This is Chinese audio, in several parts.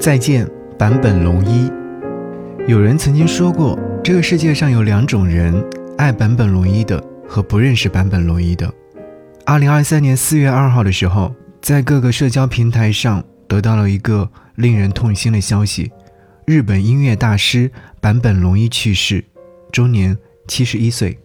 再见，坂本龙一。有人曾经说过，这个世界上有两种人：爱坂本龙一的和不认识坂本龙一的。二零二三年四月二号的时候，在各个社交平台上得到了一个令人痛心的消息：日本音乐大师坂本龙一去世，终年七十一岁。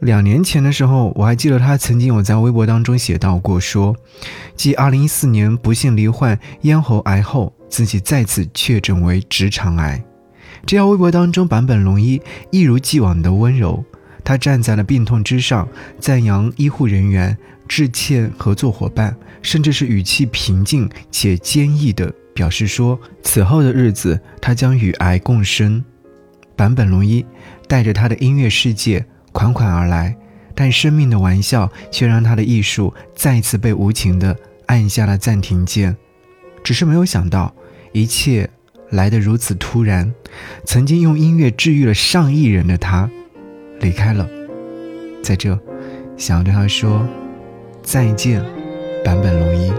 两年前的时候，我还记得他曾经有在微博当中写到过，说，继2014年不幸罹患咽喉癌后，自己再次确诊为直肠癌。这条微博当中，坂本龙一一如既往的温柔，他站在了病痛之上，赞扬医护人员，致歉合作伙伴，甚至是语气平静且坚毅的表示说，此后的日子他将与癌共生。坂本龙一带着他的音乐世界。款款而来，但生命的玩笑却让他的艺术再次被无情地按下了暂停键。只是没有想到，一切来得如此突然。曾经用音乐治愈了上亿人的他，离开了。在这，想要对他说再见，坂本龙一。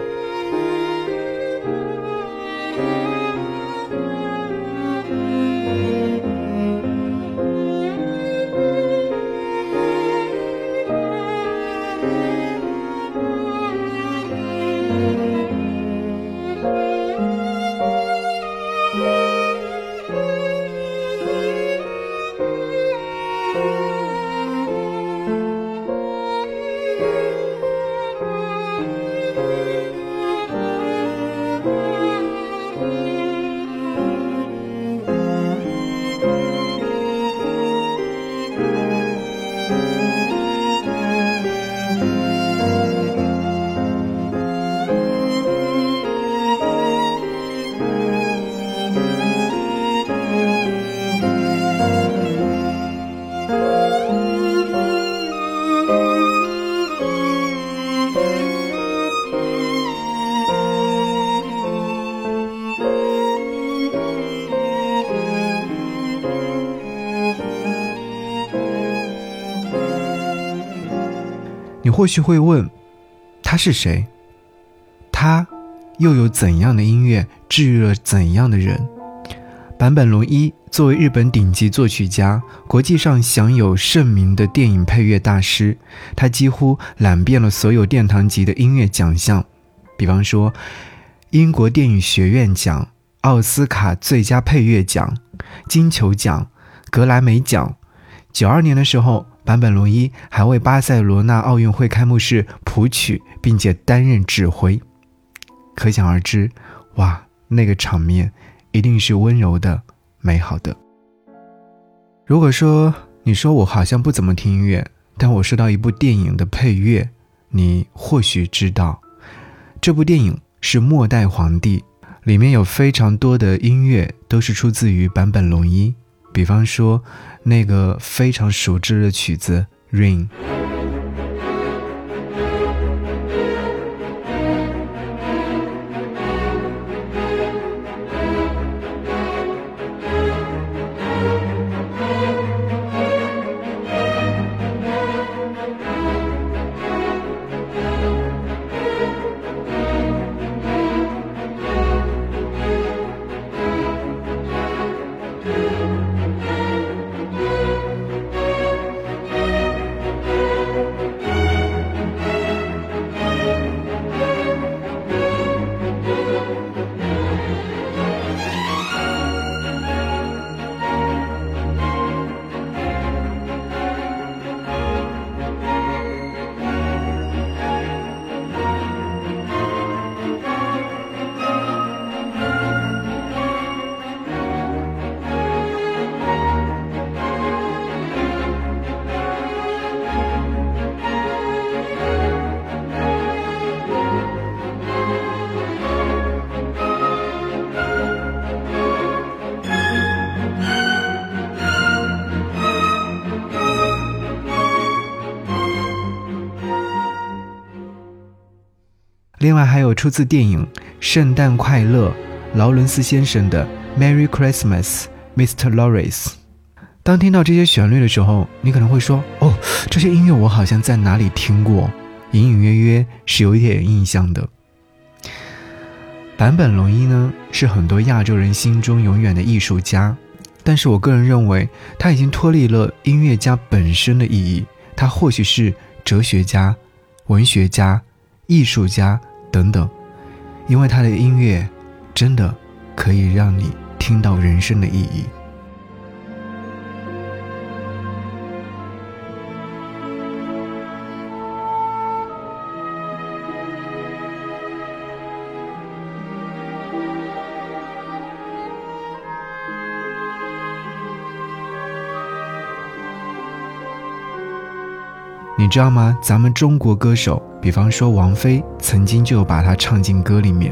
或许会问，他是谁？他又有怎样的音乐治愈了怎样的人？坂本龙一作为日本顶级作曲家，国际上享有盛名的电影配乐大师，他几乎揽遍了所有殿堂级的音乐奖项，比方说英国电影学院奖、奥斯卡最佳配乐奖、金球奖、格莱美奖。九二年的时候。坂本龙一还为巴塞罗那奥运会开幕式谱曲，并且担任指挥，可想而知，哇，那个场面一定是温柔的、美好的。如果说你说我好像不怎么听音乐，但我说到一部电影的配乐，你或许知道，这部电影是《末代皇帝》，里面有非常多的音乐都是出自于坂本龙一。比方说，那个非常熟知的曲子《Rain》。另外还有出自电影《圣诞快乐》劳伦斯先生的《Merry Christmas, Mr. Lawrence》。当听到这些旋律的时候，你可能会说：“哦，这些音乐我好像在哪里听过，隐隐约约是有一点印象的。”坂本龙一呢，是很多亚洲人心中永远的艺术家，但是我个人认为，他已经脱离了音乐家本身的意义，他或许是哲学家、文学家、艺术家等等，因为他的音乐，真的可以让你听到人生的意义。你知道吗？咱们中国歌手，比方说王菲，曾经就把它唱进歌里面。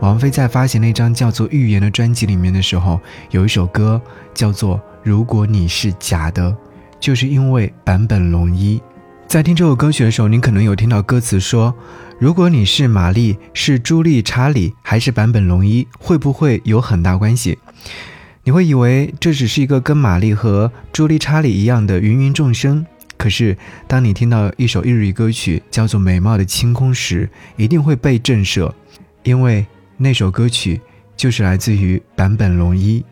王菲在发行那张叫做《预言》的专辑里面的时候，有一首歌叫做《如果你是假的》，就是因为坂本龙一。在听这首歌曲的时候，你可能有听到歌词说：“如果你是玛丽，是朱莉、查理，还是坂本龙一，会不会有很大关系？”你会以为这只是一个跟玛丽和朱莉、查理一样的芸芸众生。可是，当你听到一首日语歌曲叫做《美貌的清空》时，一定会被震慑，因为那首歌曲就是来自于坂本龙一。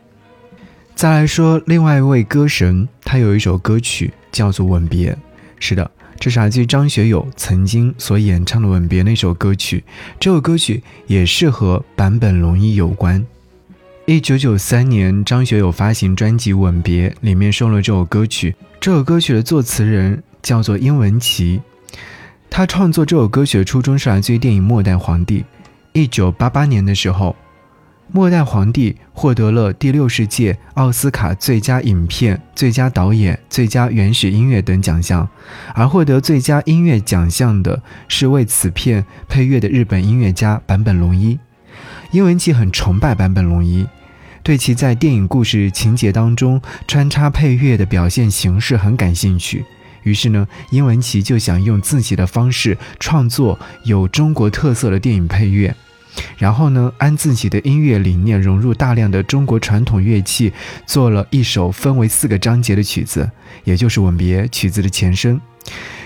再来说另外一位歌神，他有一首歌曲叫做《吻别》，是的，这是来自张学友曾经所演唱的《吻别》那首歌曲。这首歌曲也是和坂本龙一有关。一九九三年，张学友发行专辑《吻别》，里面收了这首歌曲。这首歌曲的作词人叫做殷文琪，他创作这首歌曲的初衷是来自于电影《末代皇帝》。一九八八年的时候，《末代皇帝》获得了第六十届奥斯卡最佳影片、最佳导演、最佳原始音乐等奖项，而获得最佳音乐奖项的是为此片配乐的日本音乐家坂本龙一。殷文琪很崇拜坂本龙一。对其在电影故事情节当中穿插配乐的表现形式很感兴趣，于是呢，殷文琪就想用自己的方式创作有中国特色的电影配乐，然后呢，按自己的音乐理念融入大量的中国传统乐器，做了一首分为四个章节的曲子，也就是《吻别》曲子的前身。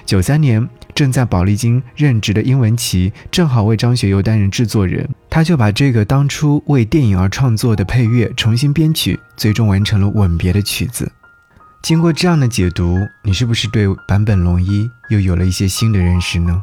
九三年。正在宝丽金任职的殷文琪正好为张学友担任制作人，他就把这个当初为电影而创作的配乐重新编曲，最终完成了《吻别》的曲子。经过这样的解读，你是不是对坂本龙一又有了一些新的认识呢？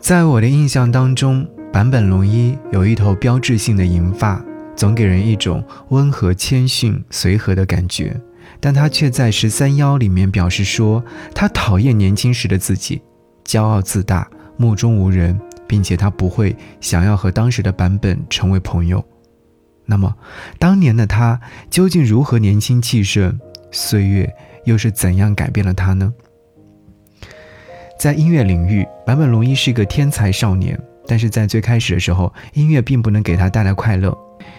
在我的印象当中，坂本龙一有一头标志性的银发，总给人一种温和谦逊、随和的感觉。但他却在十三邀里面表示说，他讨厌年轻时的自己，骄傲自大、目中无人，并且他不会想要和当时的版本成为朋友。那么，当年的他究竟如何年轻气盛？岁月又是怎样改变了他呢？在音乐领域，坂本龙一是一个天才少年，但是在最开始的时候，音乐并不能给他带来快乐。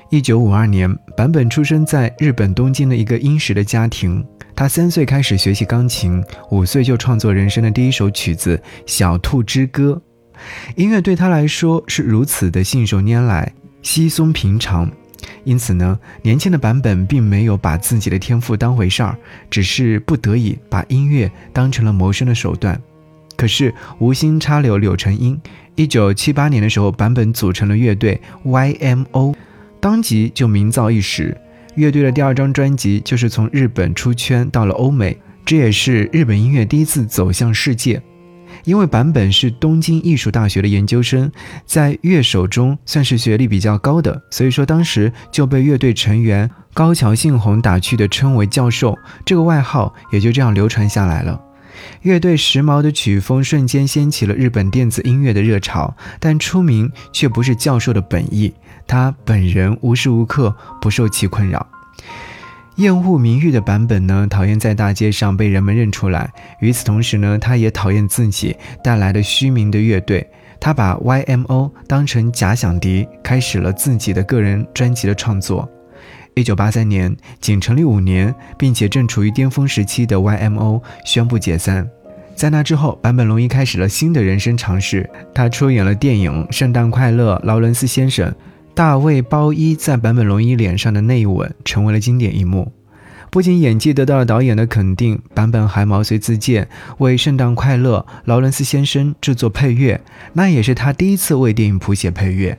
一九五二年，坂本出生在日本东京的一个殷实的家庭。他三岁开始学习钢琴，五岁就创作人生的第一首曲子《小兔之歌》。音乐对他来说是如此的信手拈来、稀松平常，因此呢，年轻的坂本并没有把自己的天赋当回事儿，只是不得已把音乐当成了谋生的手段。可是无心插柳柳成荫。一九七八年的时候，坂本组成了乐队 YMO，当即就名噪一时。乐队的第二张专辑就是从日本出圈到了欧美，这也是日本音乐第一次走向世界。因为坂本是东京艺术大学的研究生，在乐手中算是学历比较高的，所以说当时就被乐队成员高桥幸宏打趣的称为教授，这个外号也就这样流传下来了。乐队时髦的曲风瞬间掀起了日本电子音乐的热潮，但出名却不是教授的本意，他本人无时无刻不受其困扰。厌恶名誉的版本呢，讨厌在大街上被人们认出来。与此同时呢，他也讨厌自己带来的虚名的乐队。他把 YMO 当成假想敌，开始了自己的个人专辑的创作。一九八三年，仅成立五年，并且正处于巅峰时期的 YMO 宣布解散。在那之后，坂本龙一开始了新的人生尝试。他出演了电影《圣诞快乐，劳伦斯先生》。大卫鲍伊在坂本龙一脸上的那一吻成为了经典一幕。不仅演技得到了导演的肯定，坂本还毛遂自荐为《圣诞快乐，劳伦斯先生》制作配乐，那也是他第一次为电影谱写配乐。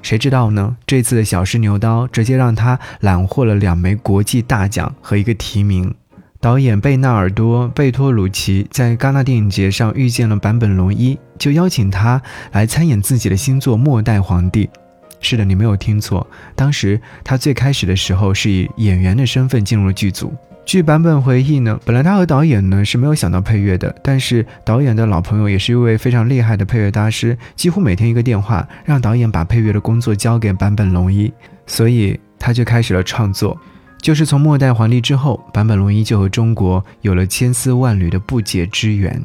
谁知道呢？这次的小试牛刀直接让他揽获了两枚国际大奖和一个提名。导演贝纳尔多·贝托鲁奇在戛纳电影节上遇见了坂本龙一，就邀请他来参演自己的新作《末代皇帝》。是的，你没有听错。当时他最开始的时候是以演员的身份进入了剧组。据版本回忆呢，本来他和导演呢是没有想到配乐的，但是导演的老朋友也是一位非常厉害的配乐大师，几乎每天一个电话，让导演把配乐的工作交给坂本龙一，所以他就开始了创作。就是从末代皇帝之后，坂本龙一就和中国有了千丝万缕的不解之缘。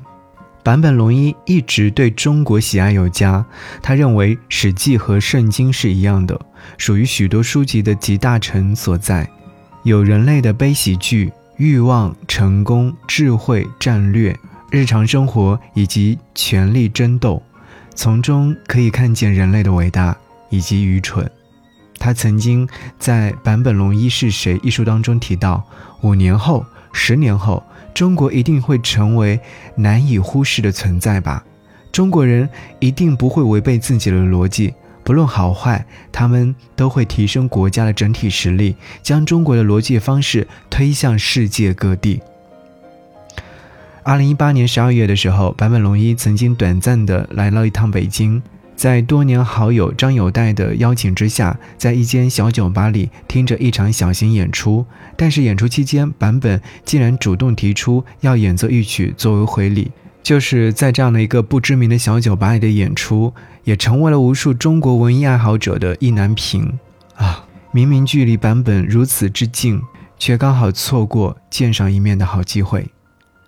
坂本龙一一直对中国喜爱有加，他认为《史记》和《圣经》是一样的，属于许多书籍的集大成所在，有人类的悲喜剧、欲望、成功、智慧、战略、日常生活以及权力争斗，从中可以看见人类的伟大以及愚蠢。他曾经在《坂本龙一是谁》一书当中提到，五年后、十年后。中国一定会成为难以忽视的存在吧？中国人一定不会违背自己的逻辑，不论好坏，他们都会提升国家的整体实力，将中国的逻辑方式推向世界各地。二零一八年十二月的时候，坂本龙一曾经短暂的来了一趟北京。在多年好友张友代的邀请之下，在一间小酒吧里听着一场小型演出。但是演出期间，坂本竟然主动提出要演奏一曲作为回礼。就是在这样的一个不知名的小酒吧里的演出，也成为了无数中国文艺爱好者的意难平啊！明明距离坂本如此之近，却刚好错过见上一面的好机会。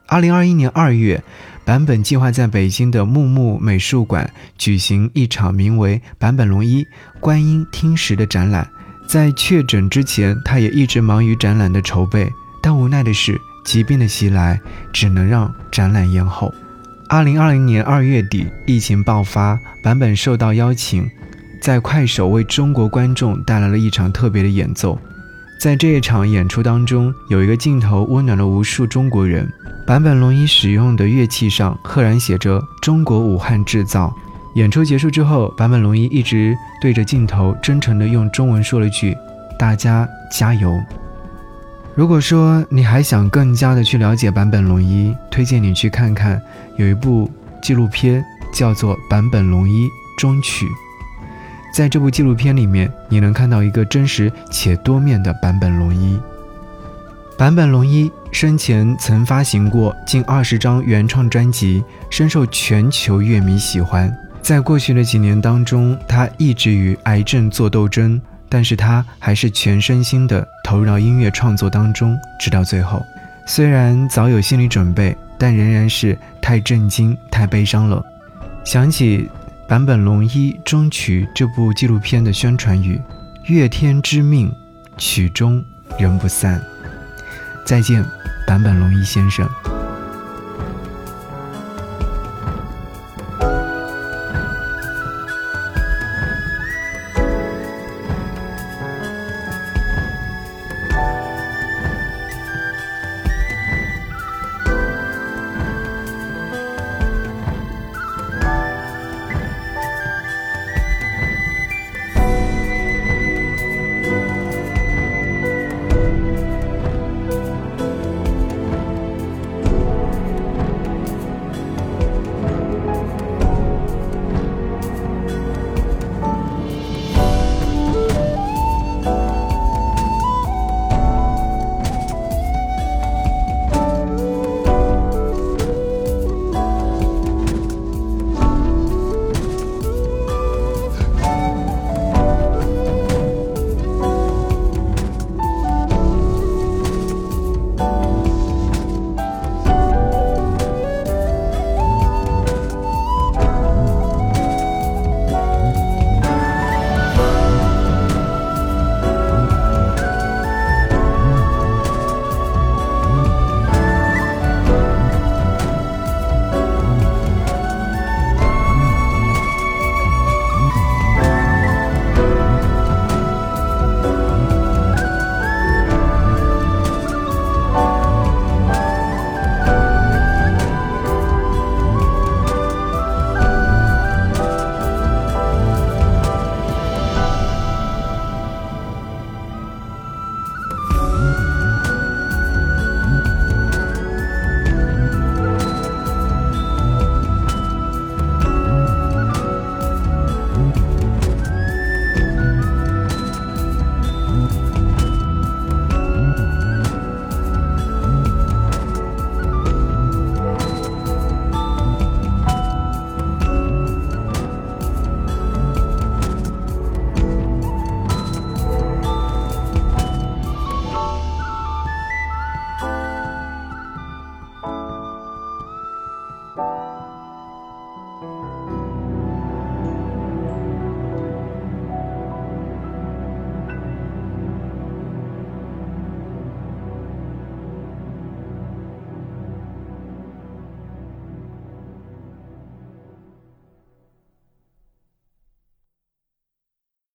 二零二一年二月。坂本计划在北京的木木美术馆举行一场名为《坂本龙一观音听石》的展览。在确诊之前，他也一直忙于展览的筹备。但无奈的是，疾病的袭来，只能让展览延后。二零二零年二月底，疫情爆发，坂本受到邀请，在快手为中国观众带来了一场特别的演奏。在这一场演出当中，有一个镜头温暖了无数中国人。坂本龙一使用的乐器上赫然写着“中国武汉制造”。演出结束之后，坂本龙一一直对着镜头真诚地用中文说了句：“大家加油。”如果说你还想更加的去了解坂本龙一，推荐你去看看有一部纪录片叫做《坂本龙一终曲》。在这部纪录片里面，你能看到一个真实且多面的坂本龙一。坂本龙一生前曾发行过近二十张原创专辑，深受全球乐迷喜欢。在过去的几年当中，他一直与癌症做斗争，但是他还是全身心的投入到音乐创作当中，直到最后。虽然早有心理准备，但仍然是太震惊、太悲伤了。想起坂本龙一终曲这部纪录片的宣传语：“乐天之命，曲终人不散。”再见，坂本龙一先生。